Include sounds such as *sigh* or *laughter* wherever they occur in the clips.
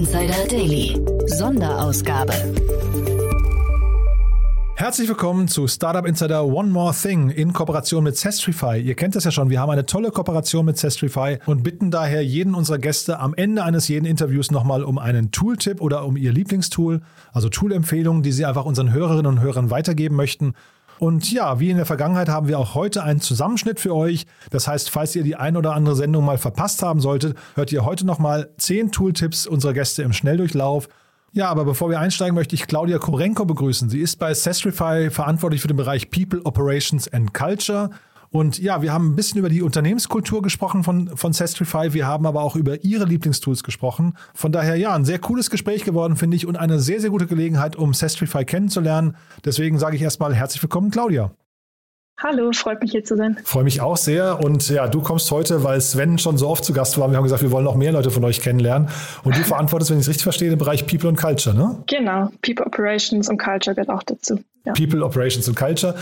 Insider Daily. Sonderausgabe. Herzlich willkommen zu Startup Insider One More Thing in Kooperation mit Sestrify. Ihr kennt das ja schon, wir haben eine tolle Kooperation mit Sestrify und bitten daher jeden unserer Gäste am Ende eines jeden Interviews nochmal um einen Tooltip oder um ihr Lieblingstool, also Toolempfehlungen, die sie einfach unseren Hörerinnen und Hörern weitergeben möchten. Und ja, wie in der Vergangenheit haben wir auch heute einen Zusammenschnitt für euch. Das heißt, falls ihr die ein oder andere Sendung mal verpasst haben solltet, hört ihr heute nochmal zehn Tooltips unserer Gäste im Schnelldurchlauf. Ja, aber bevor wir einsteigen, möchte ich Claudia Korenko begrüßen. Sie ist bei Sestrify verantwortlich für den Bereich People, Operations and Culture. Und ja, wir haben ein bisschen über die Unternehmenskultur gesprochen von, von Sestrify. Wir haben aber auch über ihre Lieblingstools gesprochen. Von daher, ja, ein sehr cooles Gespräch geworden, finde ich, und eine sehr, sehr gute Gelegenheit, um Sestrify kennenzulernen. Deswegen sage ich erstmal herzlich willkommen, Claudia. Hallo, freut mich hier zu sein. Freue mich auch sehr. Und ja, du kommst heute, weil Sven schon so oft zu Gast war. Wir haben gesagt, wir wollen noch mehr Leute von euch kennenlernen. Und du *laughs* verantwortest, wenn ich es richtig verstehe, den Bereich People und Culture, ne? Genau, People Operations und Culture gehört auch dazu. Ja. People, Operations und Culture.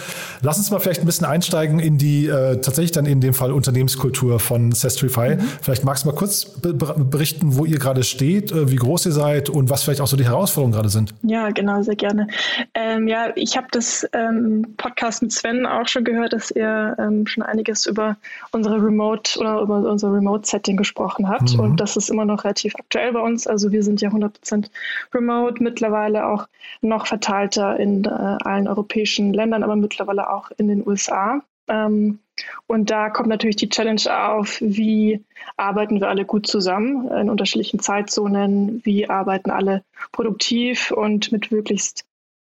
Lass uns mal vielleicht ein bisschen einsteigen in die äh, tatsächlich dann in dem Fall Unternehmenskultur von Sestrify. Mhm. Vielleicht magst du mal kurz berichten, wo ihr gerade steht, äh, wie groß ihr seid und was vielleicht auch so die Herausforderungen gerade sind. Ja, genau, sehr gerne. Ähm, ja, ich habe das ähm, Podcast mit Sven auch schon gehört, dass er ähm, schon einiges über unsere Remote oder über unser Remote-Setting gesprochen hat. Mhm. Und das ist immer noch relativ aktuell bei uns. Also wir sind ja 100% Remote, mittlerweile auch noch verteilter in äh, allen europäischen Ländern, aber mittlerweile auch in den USA. Ähm, und da kommt natürlich die Challenge auf, wie arbeiten wir alle gut zusammen in unterschiedlichen Zeitzonen, wie arbeiten alle produktiv und mit möglichst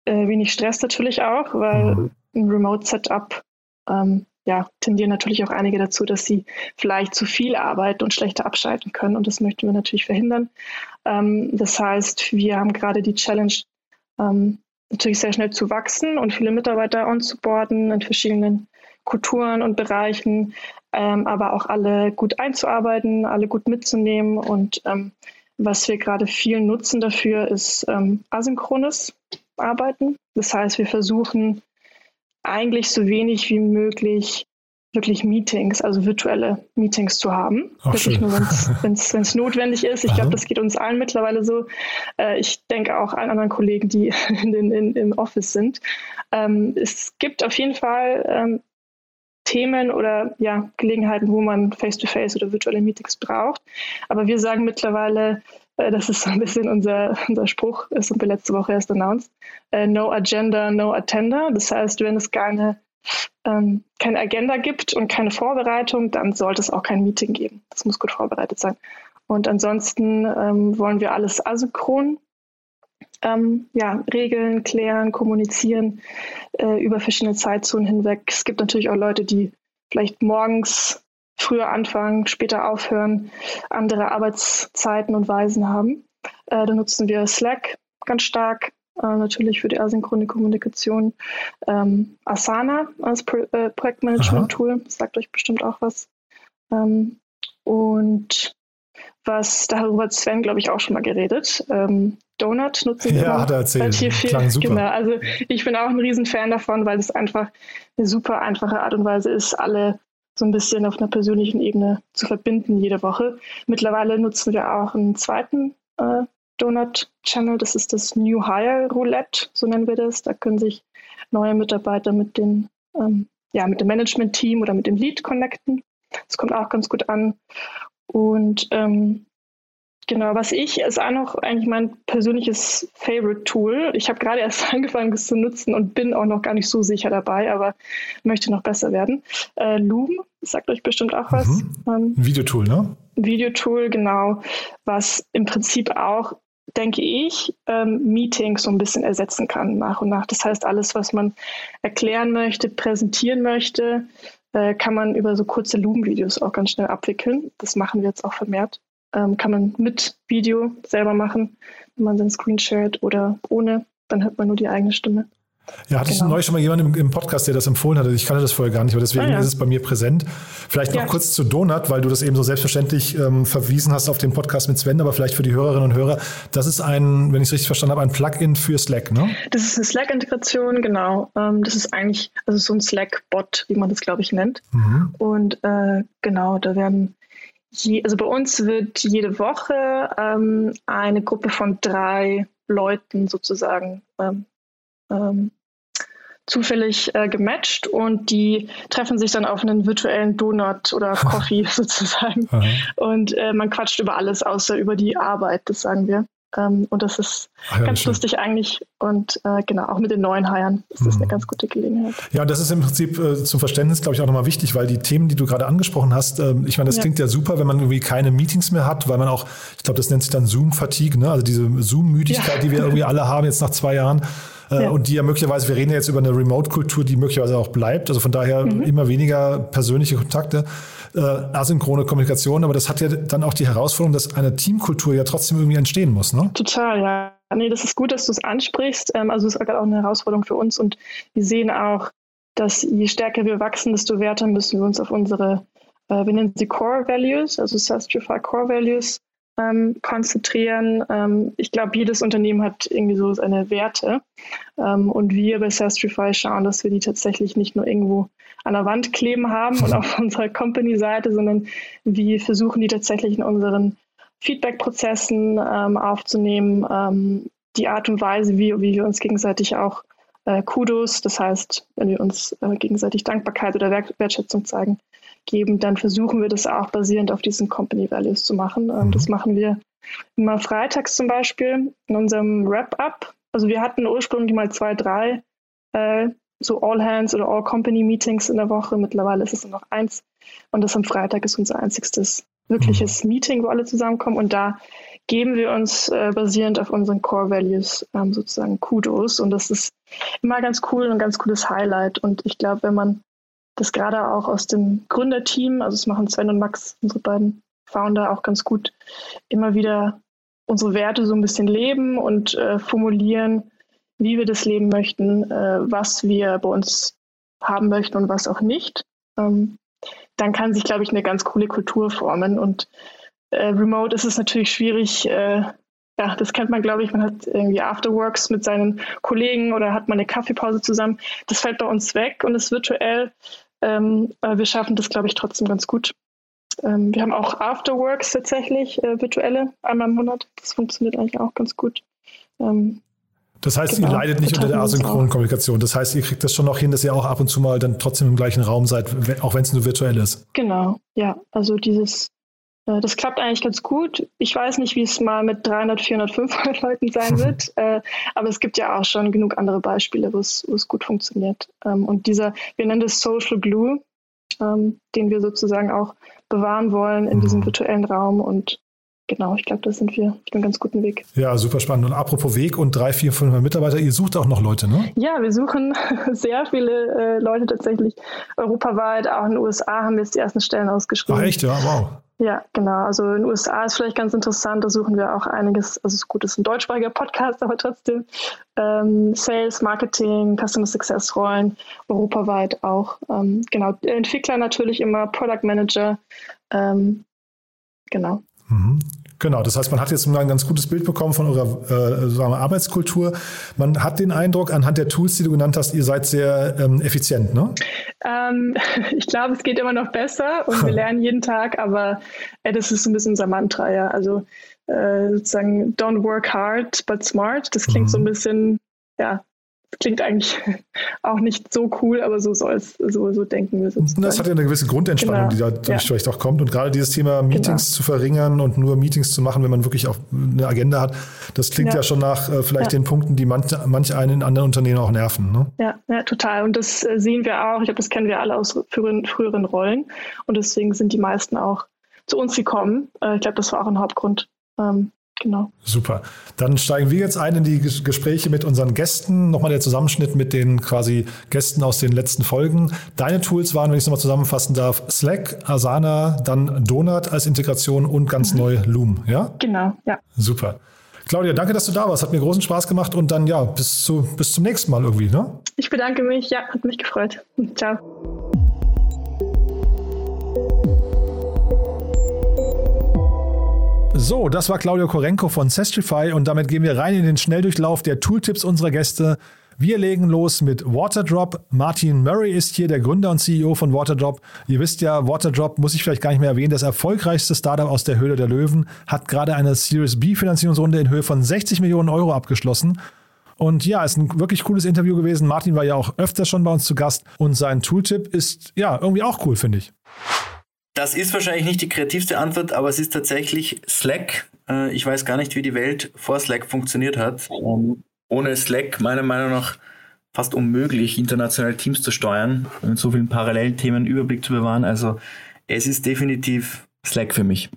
äh, wenig Stress natürlich auch, weil mhm. Ein Remote-Setup ähm, ja, tendieren natürlich auch einige dazu, dass sie vielleicht zu viel arbeiten und schlechter abschalten können. Und das möchten wir natürlich verhindern. Ähm, das heißt, wir haben gerade die Challenge, ähm, natürlich sehr schnell zu wachsen und viele Mitarbeiter onzuboarden in verschiedenen Kulturen und Bereichen, ähm, aber auch alle gut einzuarbeiten, alle gut mitzunehmen. Und ähm, was wir gerade viel nutzen dafür, ist ähm, asynchrones Arbeiten. Das heißt, wir versuchen eigentlich so wenig wie möglich wirklich Meetings, also virtuelle Meetings zu haben. Ach, wirklich schön. nur, wenn es *laughs* notwendig ist. Ich glaube, das geht uns allen mittlerweile so. Äh, ich denke auch allen anderen Kollegen, die *laughs* in den, in, im Office sind. Ähm, es gibt auf jeden Fall ähm, Themen oder ja, Gelegenheiten, wo man Face-to-Face -face oder virtuelle Meetings braucht. Aber wir sagen mittlerweile, das ist so ein bisschen unser, unser Spruch, das haben wir letzte Woche erst announced, äh, no agenda, no attender. Das heißt, wenn es keine ähm, keine Agenda gibt und keine Vorbereitung, dann sollte es auch kein Meeting geben. Das muss gut vorbereitet sein. Und ansonsten ähm, wollen wir alles asynchron ähm, ja, regeln, klären, kommunizieren äh, über verschiedene Zeitzonen hinweg. Es gibt natürlich auch Leute, die vielleicht morgens früher anfangen, später aufhören, andere Arbeitszeiten und Weisen haben. Äh, da nutzen wir Slack ganz stark, äh, natürlich für die asynchrone Kommunikation. Ähm, Asana als Pro äh, Projektmanagement-Tool, sagt euch bestimmt auch was. Ähm, und was, darüber hat Sven, glaube ich, auch schon mal geredet. Ähm, Donut nutzen wir ja, hat er erzählt. Viel. Klang super. Genau. Also ich bin auch ein Riesenfan davon, weil es einfach eine super einfache Art und Weise ist, alle so ein bisschen auf einer persönlichen Ebene zu verbinden jede Woche. Mittlerweile nutzen wir auch einen zweiten äh, Donut Channel. Das ist das New Hire Roulette, so nennen wir das. Da können sich neue Mitarbeiter mit, den, ähm, ja, mit dem Management-Team oder mit dem Lead connecten. Das kommt auch ganz gut an. Und ähm, genau, was ich ist auch noch eigentlich mein persönliches Favorite-Tool. Ich habe gerade erst *laughs* angefangen, es zu nutzen und bin auch noch gar nicht so sicher dabei, aber möchte noch besser werden. Äh, Loom sagt euch bestimmt auch was. Mhm. Ähm, Videotool, ne? Videotool, genau, was im Prinzip auch denke ich, ähm, Meetings so ein bisschen ersetzen kann nach und nach. Das heißt, alles, was man erklären möchte, präsentieren möchte, äh, kann man über so kurze Loom-Videos auch ganz schnell abwickeln. Das machen wir jetzt auch vermehrt. Ähm, kann man mit Video selber machen, wenn man seinen Screen shared oder ohne, dann hört man nur die eigene Stimme. Ja, hatte genau. ich neulich schon mal jemanden im, im, Podcast, der das empfohlen hatte. Ich kannte das vorher gar nicht, aber deswegen ah, ja. ist es bei mir präsent. Vielleicht noch ja. kurz zu Donut, weil du das eben so selbstverständlich ähm, verwiesen hast auf den Podcast mit Sven, aber vielleicht für die Hörerinnen und Hörer. Das ist ein, wenn ich es richtig verstanden habe, ein Plugin für Slack, ne? Das ist eine Slack-Integration, genau. Ähm, das ist eigentlich also so ein Slack-Bot, wie man das, glaube ich, nennt. Mhm. Und äh, genau, da werden je, also bei uns wird jede Woche ähm, eine Gruppe von drei Leuten sozusagen ähm, ähm, zufällig äh, gematcht und die treffen sich dann auf einen virtuellen Donut oder *laughs* Coffee sozusagen. Und äh, man quatscht über alles außer über die Arbeit, das sagen wir. Ähm, und das ist Ach, ja, ganz lustig eigentlich. Und äh, genau, auch mit den neuen Hiren ist das mhm. eine ganz gute Gelegenheit. Ja, das ist im Prinzip äh, zum Verständnis, glaube ich, auch nochmal wichtig, weil die Themen, die du gerade angesprochen hast, äh, ich meine, das ja. klingt ja super, wenn man irgendwie keine Meetings mehr hat, weil man auch, ich glaube, das nennt sich dann Zoom-Fatigue, ne? also diese Zoom-Müdigkeit, ja. die wir irgendwie alle haben jetzt nach zwei Jahren. Äh, ja. Und die ja möglicherweise, wir reden ja jetzt über eine Remote-Kultur, die möglicherweise auch bleibt. Also von daher mhm. immer weniger persönliche Kontakte, äh, asynchrone Kommunikation. Aber das hat ja dann auch die Herausforderung, dass eine Teamkultur ja trotzdem irgendwie entstehen muss. Ne? Total, ja. Nee, das ist gut, dass du es ansprichst. Ähm, also es ist auch eine Herausforderung für uns. Und wir sehen auch, dass je stärker wir wachsen, desto werter müssen wir uns auf unsere, äh, wir nennen sie Core Values, also Sastrify Core Values, ähm, konzentrieren. Ähm, ich glaube, jedes Unternehmen hat irgendwie so seine Werte. Ähm, und wir bei Sastrify schauen, dass wir die tatsächlich nicht nur irgendwo an der Wand kleben haben und *laughs* auf unserer Company-Seite, sondern wir versuchen die tatsächlich in unseren Feedback-Prozessen ähm, aufzunehmen. Ähm, die Art und Weise, wie, wie wir uns gegenseitig auch äh, Kudos, das heißt, wenn wir uns äh, gegenseitig Dankbarkeit oder Wertschätzung zeigen, geben, dann versuchen wir das auch basierend auf diesen Company Values zu machen. Ähm, mhm. Das machen wir immer freitags zum Beispiel in unserem Wrap-up. Also wir hatten ursprünglich mal zwei, drei äh, so All-Hands oder All-Company-Meetings in der Woche. Mittlerweile ist es nur noch eins. Und das am Freitag ist unser einziges wirkliches mhm. Meeting, wo alle zusammenkommen. Und da geben wir uns äh, basierend auf unseren Core Values ähm, sozusagen Kudos. Und das ist immer ganz cool und ein ganz cooles Highlight. Und ich glaube, wenn man das gerade auch aus dem Gründerteam, also es machen Sven und Max, unsere beiden Founder, auch ganz gut, immer wieder unsere Werte so ein bisschen leben und äh, formulieren, wie wir das leben möchten, äh, was wir bei uns haben möchten und was auch nicht. Ähm, dann kann sich, glaube ich, eine ganz coole Kultur formen. Und äh, remote ist es natürlich schwierig, äh, ja, das kennt man, glaube ich, man hat irgendwie Afterworks mit seinen Kollegen oder hat mal eine Kaffeepause zusammen. Das fällt bei uns weg und ist virtuell. Ähm, aber wir schaffen das, glaube ich, trotzdem ganz gut. Ähm, wir haben auch Afterworks tatsächlich, äh, virtuelle, einmal im Monat. Das funktioniert eigentlich auch ganz gut. Ähm, das heißt, genau, ihr leidet nicht unter der asynchronen Kommunikation. Das heißt, ihr kriegt das schon noch hin, dass ihr auch ab und zu mal dann trotzdem im gleichen Raum seid, auch wenn es nur virtuell ist. Genau, ja. Also dieses, das klappt eigentlich ganz gut. Ich weiß nicht, wie es mal mit 300, 400, 500 Leuten sein wird, *laughs* äh, aber es gibt ja auch schon genug andere Beispiele, wo es, wo es gut funktioniert. Ähm, und dieser, wir nennen das Social Glue, ähm, den wir sozusagen auch bewahren wollen in mhm. diesem virtuellen Raum und Genau, ich glaube, da sind wir auf einem ganz guten Weg. Ja, super spannend. Und apropos Weg und drei, vier, fünf Mitarbeiter, ihr sucht auch noch Leute, ne? Ja, wir suchen *laughs* sehr viele äh, Leute tatsächlich europaweit. Auch in den USA haben wir jetzt die ersten Stellen ausgeschrieben. Ach echt, ja, wow. Ja, genau. Also in den USA ist vielleicht ganz interessant, da suchen wir auch einiges, also es ist gut, es ist ein deutschsprachiger Podcast, aber trotzdem ähm, Sales, Marketing, Customer Success Rollen, europaweit auch. Ähm, genau, Entwickler natürlich immer, Product Manager, ähm, genau. Mhm. Genau, das heißt, man hat jetzt ein ganz gutes Bild bekommen von eurer äh, sagen wir, Arbeitskultur. Man hat den Eindruck, anhand der Tools, die du genannt hast, ihr seid sehr ähm, effizient, ne? Ähm, *laughs* ich glaube, es geht immer noch besser und wir *laughs* lernen jeden Tag, aber äh, das ist so ein bisschen unser Mantra, ja. Also äh, sozusagen don't work hard, but smart. Das klingt mhm. so ein bisschen, ja, klingt eigentlich *laughs* auch nicht so cool, aber so soll es, so, so denken wir sozusagen. Das hat ja eine gewisse Grundentspannung, genau. die dadurch ja. vielleicht auch kommt. Und gerade dieses Thema Meetings genau. zu verringern und nur Meetings zu machen, wenn man wirklich auch eine Agenda hat, das klingt ja, ja schon nach äh, vielleicht ja. den Punkten, die manch, manch einen in anderen Unternehmen auch nerven. Ne? Ja, ja, total. Und das äh, sehen wir auch. Ich glaube, das kennen wir alle aus früheren, früheren Rollen. Und deswegen sind die meisten auch zu uns gekommen. Äh, ich glaube, das war auch ein Hauptgrund, ähm, Genau. Super. Dann steigen wir jetzt ein in die Gespräche mit unseren Gästen. Nochmal der Zusammenschnitt mit den quasi Gästen aus den letzten Folgen. Deine Tools waren, wenn ich es nochmal zusammenfassen darf, Slack, Asana, dann Donut als Integration und ganz mhm. neu Loom. Ja? Genau, ja. Super. Claudia, danke, dass du da warst. Hat mir großen Spaß gemacht und dann ja, bis, zu, bis zum nächsten Mal irgendwie. Ne? Ich bedanke mich. Ja, hat mich gefreut. Ciao. So, das war Claudio Korenko von Sestrify und damit gehen wir rein in den Schnelldurchlauf der Tooltips unserer Gäste. Wir legen los mit Waterdrop. Martin Murray ist hier der Gründer und CEO von Waterdrop. Ihr wisst ja, Waterdrop muss ich vielleicht gar nicht mehr erwähnen, das erfolgreichste Startup aus der Höhle der Löwen, hat gerade eine Series B Finanzierungsrunde in Höhe von 60 Millionen Euro abgeschlossen. Und ja, ist ein wirklich cooles Interview gewesen. Martin war ja auch öfter schon bei uns zu Gast und sein Tooltip ist ja irgendwie auch cool, finde ich. Das ist wahrscheinlich nicht die kreativste Antwort, aber es ist tatsächlich Slack. Äh, ich weiß gar nicht, wie die Welt vor Slack funktioniert hat. Ähm, ohne Slack meiner Meinung nach fast unmöglich, internationale Teams zu steuern und so vielen Parallelthemen Überblick zu bewahren. Also es ist definitiv Slack für mich.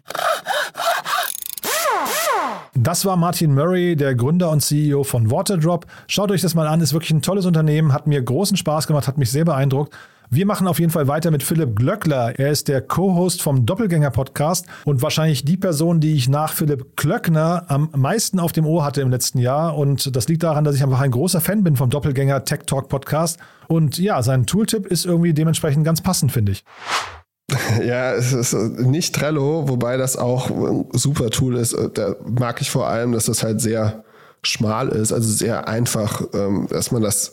Das war Martin Murray, der Gründer und CEO von Waterdrop. Schaut euch das mal an, ist wirklich ein tolles Unternehmen, hat mir großen Spaß gemacht, hat mich sehr beeindruckt. Wir machen auf jeden Fall weiter mit Philipp Glöckler. Er ist der Co-Host vom Doppelgänger-Podcast und wahrscheinlich die Person, die ich nach Philipp Klöckner am meisten auf dem Ohr hatte im letzten Jahr. Und das liegt daran, dass ich einfach ein großer Fan bin vom Doppelgänger Tech Talk Podcast. Und ja, sein Tooltip ist irgendwie dementsprechend ganz passend, finde ich. *laughs* Ja, es ist nicht Trello, wobei das auch ein super Tool ist. Da mag ich vor allem, dass das halt sehr schmal ist, also sehr einfach, ähm, dass man das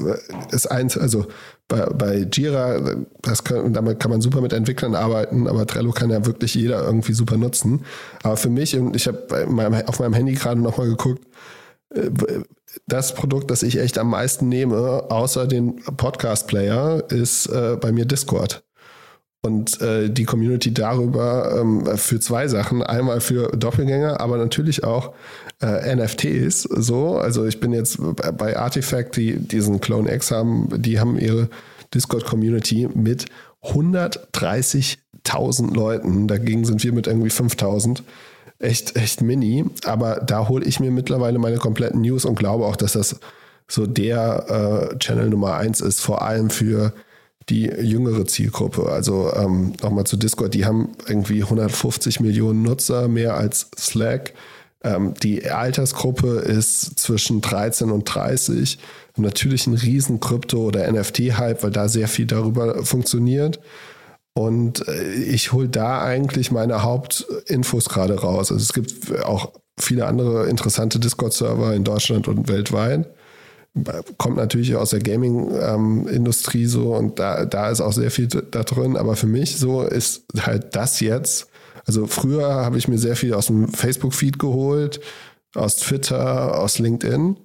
ist eins, also bei, bei Jira, das kann, damit kann man super mit Entwicklern arbeiten, aber Trello kann ja wirklich jeder irgendwie super nutzen. Aber für mich, und ich habe auf meinem Handy gerade nochmal geguckt, äh, das Produkt, das ich echt am meisten nehme, außer den Podcast-Player, ist äh, bei mir Discord und äh, die Community darüber ähm, für zwei Sachen. Einmal für Doppelgänger, aber natürlich auch äh, NFTs. So, also ich bin jetzt bei Artifact, die diesen Clone X haben, die haben ihre Discord-Community mit 130.000 Leuten. Dagegen sind wir mit irgendwie 5.000. Echt, echt mini. Aber da hole ich mir mittlerweile meine kompletten News und glaube auch, dass das so der äh, Channel Nummer eins ist, vor allem für die jüngere Zielgruppe. Also ähm, nochmal zu Discord, die haben irgendwie 150 Millionen Nutzer, mehr als Slack. Ähm, die Altersgruppe ist zwischen 13 und 30. Natürlich ein riesen Krypto- oder NFT-Hype, weil da sehr viel darüber funktioniert. Und äh, ich hole da eigentlich meine Hauptinfos gerade raus. Also es gibt auch viele andere interessante Discord-Server in Deutschland und weltweit kommt natürlich aus der Gaming-Industrie ähm, so und da, da ist auch sehr viel da drin. Aber für mich so ist halt das jetzt. Also früher habe ich mir sehr viel aus dem Facebook-Feed geholt, aus Twitter, aus LinkedIn.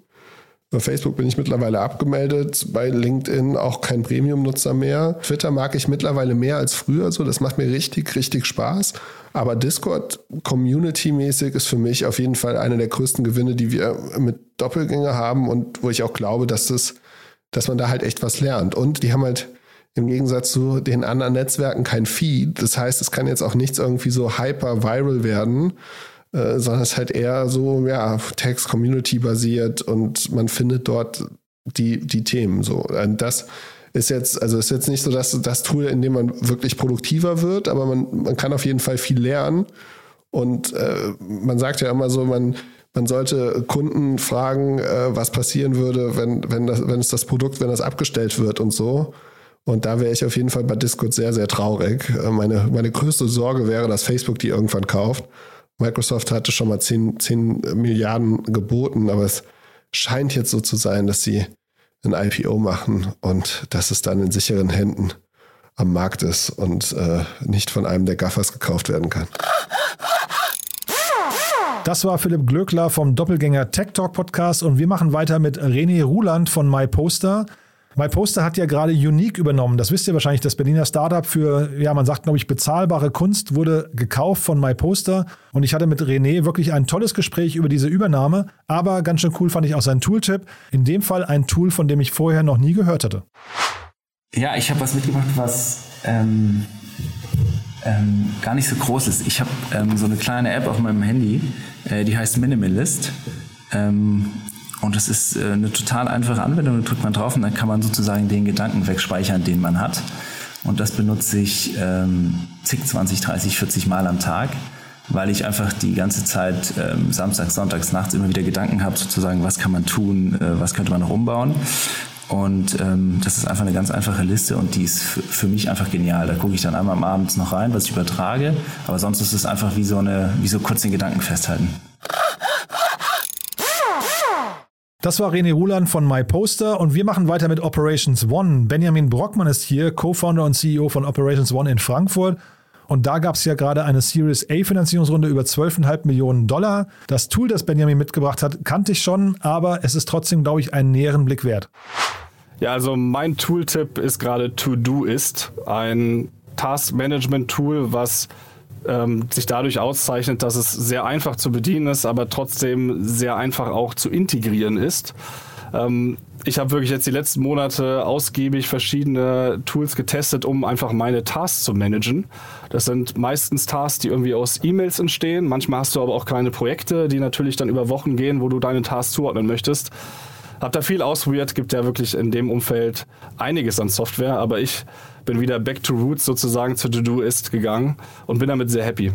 Bei Facebook bin ich mittlerweile abgemeldet, bei LinkedIn auch kein Premium-Nutzer mehr. Twitter mag ich mittlerweile mehr als früher, so das macht mir richtig, richtig Spaß. Aber Discord Community-mäßig ist für mich auf jeden Fall einer der größten Gewinne, die wir mit Doppelgänger haben und wo ich auch glaube, dass das, dass man da halt echt was lernt. Und die haben halt im Gegensatz zu den anderen Netzwerken kein Feed. Das heißt, es kann jetzt auch nichts irgendwie so hyper viral werden, äh, sondern es ist halt eher so, ja, Text-Community basiert und man findet dort die, die Themen so. Und das ist jetzt, also ist jetzt nicht so, dass das Tool, in dem man wirklich produktiver wird, aber man, man kann auf jeden Fall viel lernen. Und äh, man sagt ja immer so, man, man sollte Kunden fragen, äh, was passieren würde, wenn, wenn, das, wenn es das Produkt, wenn das abgestellt wird und so. Und da wäre ich auf jeden Fall bei Discord sehr, sehr traurig. Äh, meine, meine größte Sorge wäre, dass Facebook die irgendwann kauft. Microsoft hatte schon mal 10, 10 Milliarden geboten, aber es scheint jetzt so zu sein, dass sie ein IPO machen und dass es dann in sicheren Händen am Markt ist und äh, nicht von einem der Gaffers gekauft werden kann. Das war Philipp Glöckler vom Doppelgänger Tech Talk Podcast und wir machen weiter mit René Ruland von MyPoster. MyPoster hat ja gerade Unique übernommen. Das wisst ihr wahrscheinlich. Das Berliner Startup für, ja, man sagt, glaube ich, bezahlbare Kunst wurde gekauft von MyPoster. Und ich hatte mit René wirklich ein tolles Gespräch über diese Übernahme. Aber ganz schön cool fand ich auch sein Tooltip. In dem Fall ein Tool, von dem ich vorher noch nie gehört hatte. Ja, ich habe was mitgebracht, was ähm, ähm, gar nicht so groß ist. Ich habe ähm, so eine kleine App auf meinem Handy, äh, die heißt Minimalist. Ähm, und das ist äh, eine total einfache Anwendung. Da drückt man drauf und dann kann man sozusagen den Gedanken wegspeichern, den man hat. Und das benutze ich ähm, zig, 20, 30, 40 Mal am Tag, weil ich einfach die ganze Zeit ähm, samstags, sonntags, nachts immer wieder Gedanken habe, sozusagen, was kann man tun, äh, was könnte man noch umbauen. Und ähm, das ist einfach eine ganz einfache Liste und die ist für mich einfach genial. Da gucke ich dann einmal am Abend noch rein, was ich übertrage. Aber sonst ist es einfach wie so eine, wie so kurz den Gedanken festhalten. Das war René Ruland von MyPoster und wir machen weiter mit Operations One. Benjamin Brockmann ist hier, Co-Founder und CEO von Operations One in Frankfurt. Und da gab es ja gerade eine Series A Finanzierungsrunde über 12,5 Millionen Dollar. Das Tool, das Benjamin mitgebracht hat, kannte ich schon, aber es ist trotzdem, glaube ich, einen näheren Blick wert. Ja, also mein Tooltip ist gerade To-Do-Ist, ein Task-Management-Tool, was ähm, sich dadurch auszeichnet, dass es sehr einfach zu bedienen ist, aber trotzdem sehr einfach auch zu integrieren ist. Ähm, ich habe wirklich jetzt die letzten Monate ausgiebig verschiedene Tools getestet, um einfach meine Tasks zu managen. Das sind meistens Tasks, die irgendwie aus E-Mails entstehen. Manchmal hast du aber auch kleine Projekte, die natürlich dann über Wochen gehen, wo du deine Tasks zuordnen möchtest. Hab da viel ausprobiert, gibt ja wirklich in dem Umfeld einiges an Software, aber ich bin wieder back to roots sozusagen zu To-Do-Ist gegangen und bin damit sehr happy.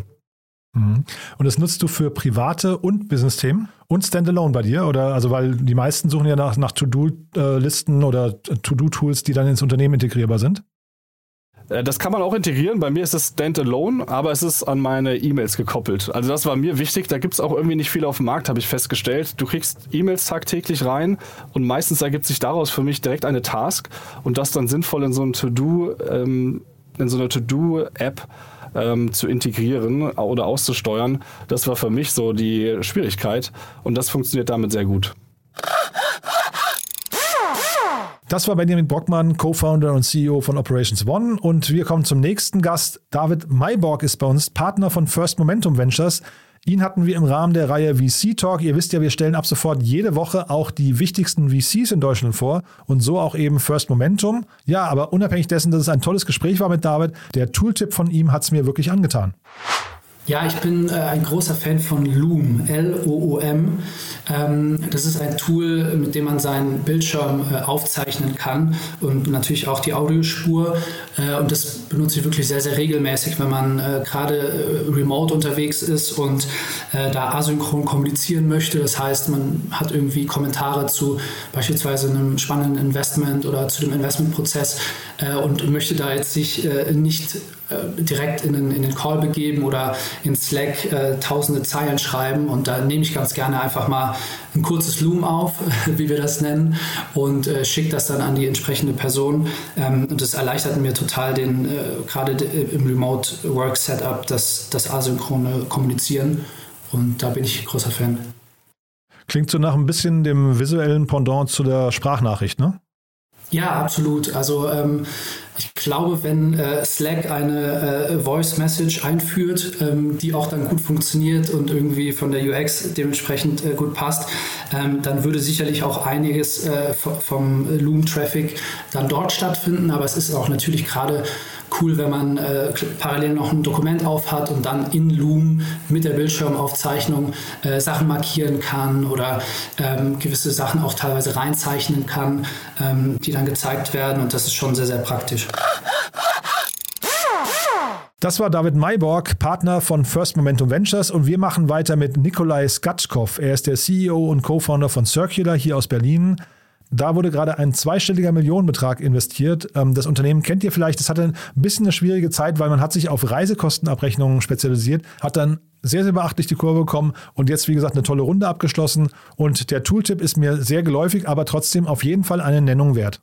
Mhm. Und das nutzt du für private und Business-Themen und Standalone bei dir? Oder also weil die meisten suchen ja nach, nach To-Do-Listen oder To-Do-Tools, die dann ins Unternehmen integrierbar sind? Äh, das kann man auch integrieren. Bei mir ist es Standalone, aber es ist an meine E-Mails gekoppelt. Also das war mir wichtig. Da gibt es auch irgendwie nicht viel auf dem Markt, habe ich festgestellt. Du kriegst E-Mails tagtäglich rein und meistens ergibt sich daraus für mich direkt eine Task und das dann sinnvoll in so ein To-Do, ähm, in so eine To-Do-App ähm, zu integrieren oder auszusteuern. Das war für mich so die Schwierigkeit und das funktioniert damit sehr gut. Das war Benjamin Brockmann, Co-Founder und CEO von Operations One. Und wir kommen zum nächsten Gast. David Mayborg ist bei uns Partner von First Momentum Ventures. Ihn hatten wir im Rahmen der Reihe VC Talk. Ihr wisst ja, wir stellen ab sofort jede Woche auch die wichtigsten VCs in Deutschland vor und so auch eben First Momentum. Ja, aber unabhängig dessen, dass es ein tolles Gespräch war mit David, der Tooltip von ihm hat es mir wirklich angetan. Ja, ich bin äh, ein großer Fan von Loom, L-O-O-M. Ähm, das ist ein Tool, mit dem man seinen Bildschirm äh, aufzeichnen kann und natürlich auch die Audiospur. Äh, und das benutze ich wirklich sehr, sehr regelmäßig, wenn man äh, gerade äh, remote unterwegs ist und äh, da asynchron kommunizieren möchte. Das heißt, man hat irgendwie Kommentare zu beispielsweise einem spannenden Investment oder zu dem Investmentprozess und möchte da jetzt sich nicht direkt in den, in den Call begeben oder in Slack äh, tausende Zeilen schreiben und da nehme ich ganz gerne einfach mal ein kurzes Loom auf, *laughs* wie wir das nennen, und äh, schicke das dann an die entsprechende Person. Ähm, und das erleichtert mir total den, äh, gerade im Remote Work Setup, das, das asynchrone Kommunizieren. Und da bin ich großer Fan. Klingt so nach ein bisschen dem visuellen Pendant zu der Sprachnachricht, ne? Ja, absolut. Also ähm, ich glaube, wenn äh, Slack eine äh, Voice Message einführt, ähm, die auch dann gut funktioniert und irgendwie von der UX dementsprechend äh, gut passt, ähm, dann würde sicherlich auch einiges äh, vom Loom-Traffic dann dort stattfinden. Aber es ist auch natürlich gerade cool, wenn man äh, parallel noch ein Dokument auf hat und dann in Loom mit der Bildschirmaufzeichnung äh, Sachen markieren kann oder ähm, gewisse Sachen auch teilweise reinzeichnen kann, ähm, die dann gezeigt werden. Und das ist schon sehr, sehr praktisch. Das war David Mayborg, Partner von First Momentum Ventures und wir machen weiter mit Nikolai Skatschkov. Er ist der CEO und Co-Founder von Circular hier aus Berlin. Da wurde gerade ein zweistelliger Millionenbetrag investiert. Ähm, das Unternehmen kennt ihr vielleicht. Das hatte ein bisschen eine schwierige Zeit, weil man hat sich auf Reisekostenabrechnungen spezialisiert, hat dann sehr, sehr beachtlich die Kurve bekommen und jetzt, wie gesagt, eine tolle Runde abgeschlossen. Und der Tooltip ist mir sehr geläufig, aber trotzdem auf jeden Fall eine Nennung wert.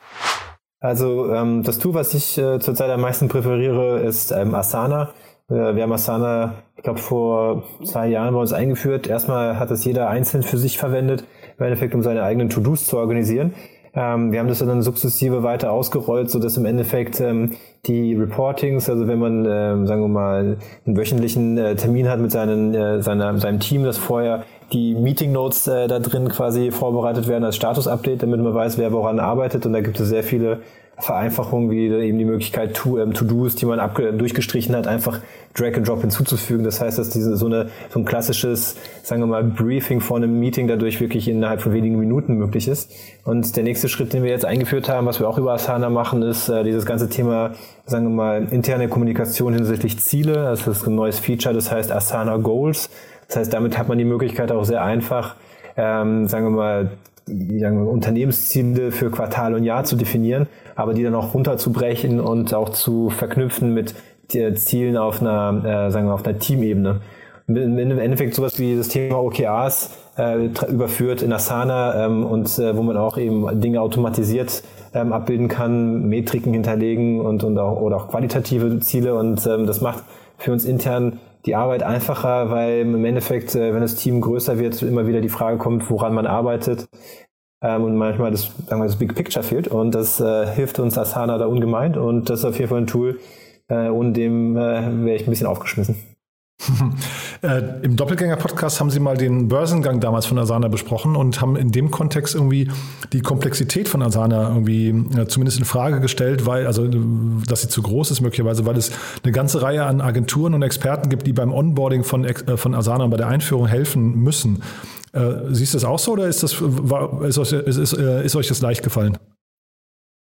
Also ähm, das Tool, was ich äh, zurzeit am meisten präferiere, ist ähm, Asana. Äh, wir haben Asana, ich glaube, vor zwei Jahren bei uns eingeführt. Erstmal hat es jeder einzeln für sich verwendet im Endeffekt, um seine eigenen To-Dos zu organisieren. Ähm, wir haben das dann sukzessive weiter ausgerollt, so dass im Endeffekt ähm, die Reportings, also wenn man, ähm, sagen wir mal, einen wöchentlichen äh, Termin hat mit seinen, äh, seiner, seinem Team, das vorher die Meeting Notes äh, da drin quasi vorbereitet werden als Status-Update, damit man weiß, wer woran arbeitet. Und da gibt es sehr viele Vereinfachungen, wie eben die Möglichkeit, ähm, To-Dos, die man durchgestrichen hat, einfach Drag and Drop hinzuzufügen. Das heißt, dass diese so, eine, so ein klassisches, sagen wir mal, Briefing vor einem Meeting dadurch wirklich innerhalb von wenigen Minuten möglich ist. Und der nächste Schritt, den wir jetzt eingeführt haben, was wir auch über Asana machen, ist äh, dieses ganze Thema, sagen wir mal, interne Kommunikation hinsichtlich Ziele. Das ist ein neues Feature, das heißt Asana Goals. Das heißt, damit hat man die Möglichkeit auch sehr einfach, ähm, sagen wir mal, wir, Unternehmensziele für Quartal und Jahr zu definieren, aber die dann auch runterzubrechen und auch zu verknüpfen mit Zielen auf einer, äh, sagen wir, auf einer Teamebene. im Endeffekt sowas wie das Thema OKRs äh, überführt in Asana ähm, und äh, wo man auch eben Dinge automatisiert ähm, abbilden kann, Metriken hinterlegen und, und auch, oder auch qualitative Ziele und ähm, das macht für uns intern die Arbeit einfacher, weil im Endeffekt, äh, wenn das Team größer wird, immer wieder die Frage kommt, woran man arbeitet ähm, und manchmal das, sagen wir, das Big Picture fehlt und das äh, hilft uns Asana da ungemein und das ist auf jeden Fall ein Tool, ohne dem äh, wäre ich ein bisschen aufgeschmissen. *laughs* äh, Im Doppelgänger-Podcast haben Sie mal den Börsengang damals von Asana besprochen und haben in dem Kontext irgendwie die Komplexität von Asana irgendwie äh, zumindest in Frage gestellt, weil, also, dass sie zu groß ist möglicherweise, weil es eine ganze Reihe an Agenturen und Experten gibt, die beim Onboarding von, äh, von Asana und bei der Einführung helfen müssen. Äh, siehst du das auch so oder ist, das, war, ist, ist, ist, äh, ist euch das leicht gefallen?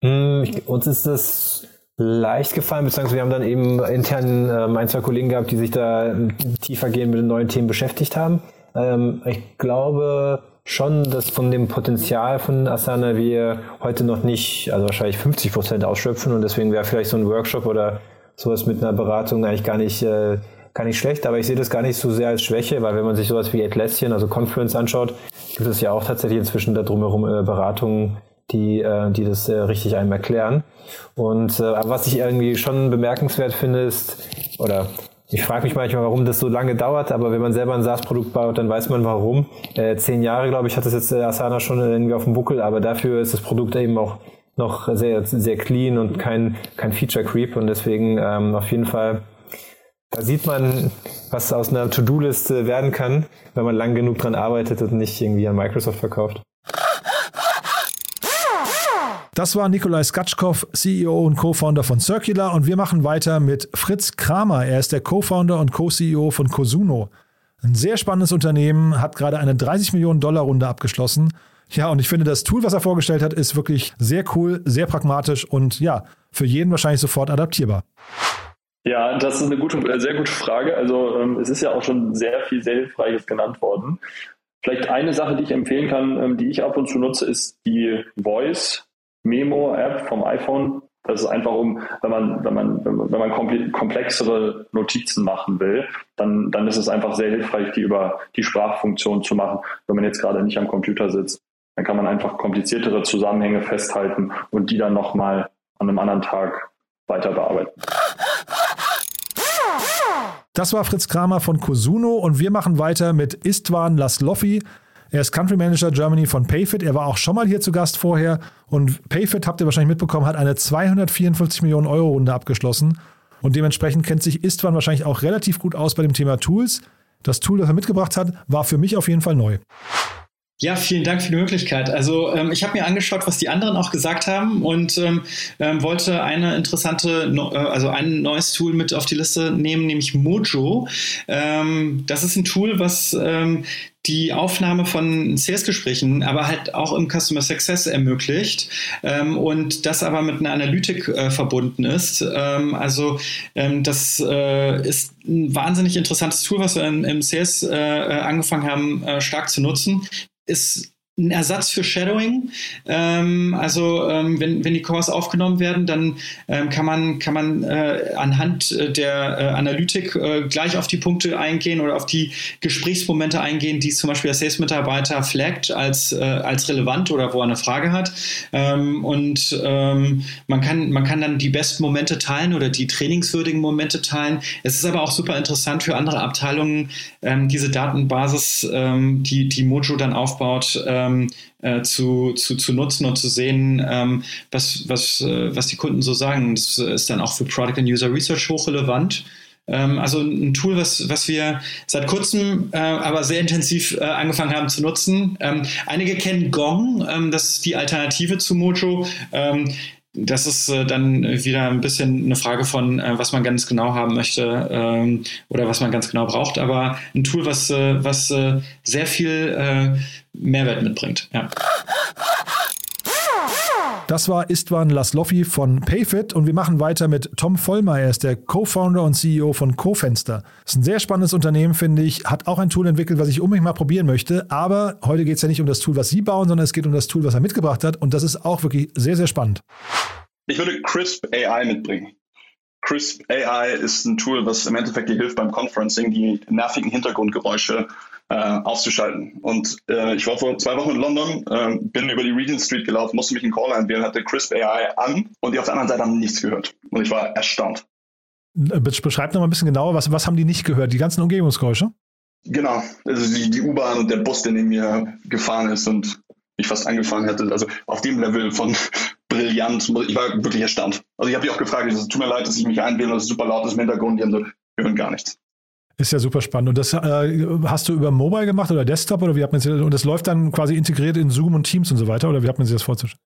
Mm, uns ist das leicht gefallen, beziehungsweise wir haben dann eben intern ähm, ein, zwei Kollegen gehabt, die sich da tiefergehend mit den neuen Themen beschäftigt haben. Ähm, ich glaube schon, dass von dem Potenzial von Asana wir heute noch nicht, also wahrscheinlich 50 Prozent ausschöpfen und deswegen wäre vielleicht so ein Workshop oder sowas mit einer Beratung eigentlich gar nicht, äh, gar nicht schlecht, aber ich sehe das gar nicht so sehr als Schwäche, weil wenn man sich sowas wie Atlassian, also Confluence anschaut, gibt es ja auch tatsächlich inzwischen da drumherum äh, Beratungen, die, äh, die das äh, richtig einem erklären. Und äh, was ich irgendwie schon bemerkenswert finde, ist, oder ich frage mich manchmal, warum das so lange dauert, aber wenn man selber ein SaaS-Produkt baut, dann weiß man warum. Äh, zehn Jahre, glaube ich, hat das jetzt äh, Asana schon irgendwie auf dem Buckel, aber dafür ist das Produkt eben auch noch sehr, sehr clean und kein, kein Feature-Creep und deswegen ähm, auf jeden Fall da sieht man, was aus einer To-Do-Liste werden kann, wenn man lang genug dran arbeitet und nicht irgendwie an Microsoft verkauft. Das war Nikolai Skatschkow, CEO und Co-Founder von Circular und wir machen weiter mit Fritz Kramer. Er ist der Co-Founder und Co-CEO von Cosuno. Ein sehr spannendes Unternehmen, hat gerade eine 30 Millionen Dollar Runde abgeschlossen. Ja, und ich finde, das Tool, was er vorgestellt hat, ist wirklich sehr cool, sehr pragmatisch und ja, für jeden wahrscheinlich sofort adaptierbar. Ja, das ist eine gute, äh, sehr gute Frage. Also ähm, es ist ja auch schon sehr viel sehr Hilfreiches genannt worden. Vielleicht eine Sache, die ich empfehlen kann, ähm, die ich ab und zu nutze, ist die Voice Memo-App vom iPhone. Das ist einfach um, wenn man, wenn man, wenn man komplexere Notizen machen will, dann, dann ist es einfach sehr hilfreich, die über die Sprachfunktion zu machen, wenn man jetzt gerade nicht am Computer sitzt. Dann kann man einfach kompliziertere Zusammenhänge festhalten und die dann nochmal an einem anderen Tag weiter bearbeiten. Das war Fritz Kramer von Cosuno und wir machen weiter mit Istvan Lasloffi. Er ist Country Manager Germany von Payfit. Er war auch schon mal hier zu Gast vorher. Und Payfit, habt ihr wahrscheinlich mitbekommen, hat eine 254 Millionen Euro Runde abgeschlossen. Und dementsprechend kennt sich Istvan wahrscheinlich auch relativ gut aus bei dem Thema Tools. Das Tool, das er mitgebracht hat, war für mich auf jeden Fall neu. Ja, vielen Dank für die Möglichkeit. Also ähm, ich habe mir angeschaut, was die anderen auch gesagt haben und ähm, ähm, wollte eine interessante, äh, also ein neues Tool mit auf die Liste nehmen, nämlich Mojo. Ähm, das ist ein Tool, was ähm, die Aufnahme von Sales-Gesprächen, aber halt auch im Customer Success ermöglicht ähm, und das aber mit einer Analytik äh, verbunden ist. Ähm, also ähm, das äh, ist ein wahnsinnig interessantes Tool, was wir im, im Sales äh, äh angefangen haben, äh, stark zu nutzen ist ein Ersatz für Shadowing. Ähm, also ähm, wenn, wenn die Cores aufgenommen werden, dann ähm, kann man, kann man äh, anhand äh, der äh, Analytik äh, gleich auf die Punkte eingehen oder auf die Gesprächsmomente eingehen, die zum Beispiel der Sales-Mitarbeiter flaggt als, äh, als relevant oder wo er eine Frage hat. Ähm, und ähm, man, kann, man kann dann die besten Momente teilen oder die trainingswürdigen Momente teilen. Es ist aber auch super interessant für andere Abteilungen, ähm, diese Datenbasis, die, die Mojo dann aufbaut, ähm, äh, zu, zu, zu nutzen und zu sehen, ähm, was, was, äh, was die Kunden so sagen. Das ist dann auch für Product and User Research hochrelevant. Ähm, also ein Tool, was, was wir seit kurzem, äh, aber sehr intensiv äh, angefangen haben zu nutzen. Ähm, einige kennen Gong, ähm, das ist die Alternative zu Mojo. Ähm, das ist äh, dann wieder ein bisschen eine Frage von, äh, was man ganz genau haben möchte ähm, oder was man ganz genau braucht. Aber ein Tool, was, äh, was äh, sehr viel äh, Mehrwert mitbringt. Ja. Das war Istvan Lasloffi von Payfit und wir machen weiter mit Tom Vollmer. Er ist der Co-Founder und CEO von CoFenster. Ist ein sehr spannendes Unternehmen, finde ich. Hat auch ein Tool entwickelt, was ich unbedingt mal probieren möchte. Aber heute geht es ja nicht um das Tool, was Sie bauen, sondern es geht um das Tool, was er mitgebracht hat. Und das ist auch wirklich sehr, sehr spannend. Ich würde Crisp AI mitbringen. Crisp AI ist ein Tool, was im Endeffekt dir hilft beim Conferencing, die nervigen Hintergrundgeräusche äh, auszuschalten. Und äh, ich war vor zwei Wochen in London, äh, bin über die Regent Street gelaufen, musste mich einen Call einwählen, hatte Crisp AI an und die auf der anderen Seite haben nichts gehört. Und ich war erstaunt. Beschreibt noch mal ein bisschen genauer, was, was haben die nicht gehört? Die ganzen Umgebungsgeräusche? Genau, also die, die U-Bahn und der Bus, der neben mir gefahren ist und mich fast angefangen hätte. Also auf dem Level von brillant. Ich war wirklich erstaunt. Also ich habe die auch gefragt, es tut mir leid, dass ich mich einwähle, das ist super laut ist im Hintergrund, die haben so, wir hören gar nichts. Ist ja super spannend. Und das äh, hast du über Mobile gemacht oder Desktop oder wie hat man das? Und das läuft dann quasi integriert in Zoom und Teams und so weiter oder wie hat man sich das vorzustellen?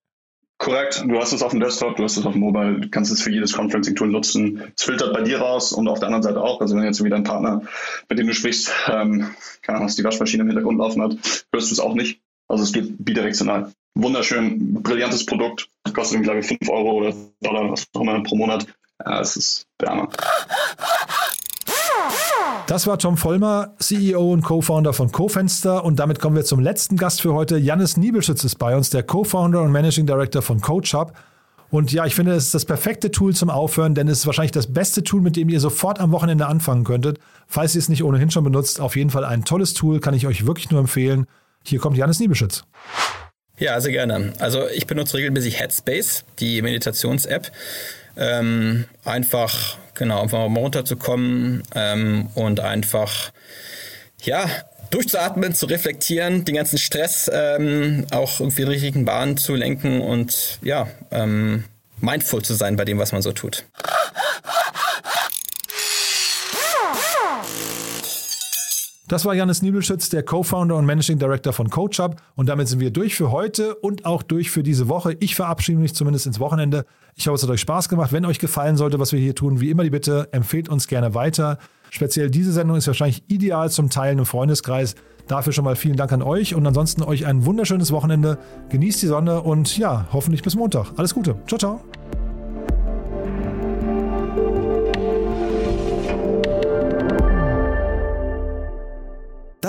Korrekt, du hast es auf dem Desktop, du hast es auf dem Mobile, du kannst es für jedes Conferencing-Tool nutzen. Es filtert bei dir raus und auf der anderen Seite auch. Also wenn jetzt wieder ein Partner, mit dem du sprichst, ähm, keine Ahnung, was die Waschmaschine im Hintergrund laufen hat, hörst du es auch nicht. Also es geht bidirektional. Wunderschön, brillantes Produkt. Kostet, glaube ich, 5 Euro oder Dollar, was auch immer pro Monat. Ja, es ist Hammer. Das war Tom Vollmer, CEO und Co-Founder von CoFenster. Und damit kommen wir zum letzten Gast für heute. Jannis Niebelschütz ist bei uns, der Co-Founder und Managing Director von CoachHub. Und ja, ich finde, es ist das perfekte Tool zum Aufhören, denn es ist wahrscheinlich das beste Tool, mit dem ihr sofort am Wochenende anfangen könntet. Falls ihr es nicht ohnehin schon benutzt, auf jeden Fall ein tolles Tool, kann ich euch wirklich nur empfehlen. Hier kommt Janis Niebeschütz. Ja, sehr gerne. Also ich benutze regelmäßig Headspace, die Meditations-App. Ähm, einfach, genau, einfach mal runterzukommen ähm, und einfach, ja, durchzuatmen, zu reflektieren, den ganzen Stress ähm, auch irgendwie in richtigen Bahnen zu lenken und ja, ähm, mindful zu sein bei dem, was man so tut. Das war Janis Niebelschütz, der Co-Founder und Managing Director von CoachUp. Und damit sind wir durch für heute und auch durch für diese Woche. Ich verabschiede mich zumindest ins Wochenende. Ich hoffe, es hat euch Spaß gemacht. Wenn euch gefallen sollte, was wir hier tun, wie immer die Bitte, empfehlt uns gerne weiter. Speziell diese Sendung ist wahrscheinlich ideal zum Teilen im Freundeskreis. Dafür schon mal vielen Dank an euch und ansonsten euch ein wunderschönes Wochenende. Genießt die Sonne und ja, hoffentlich bis Montag. Alles Gute. Ciao, ciao.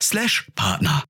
slash Partner.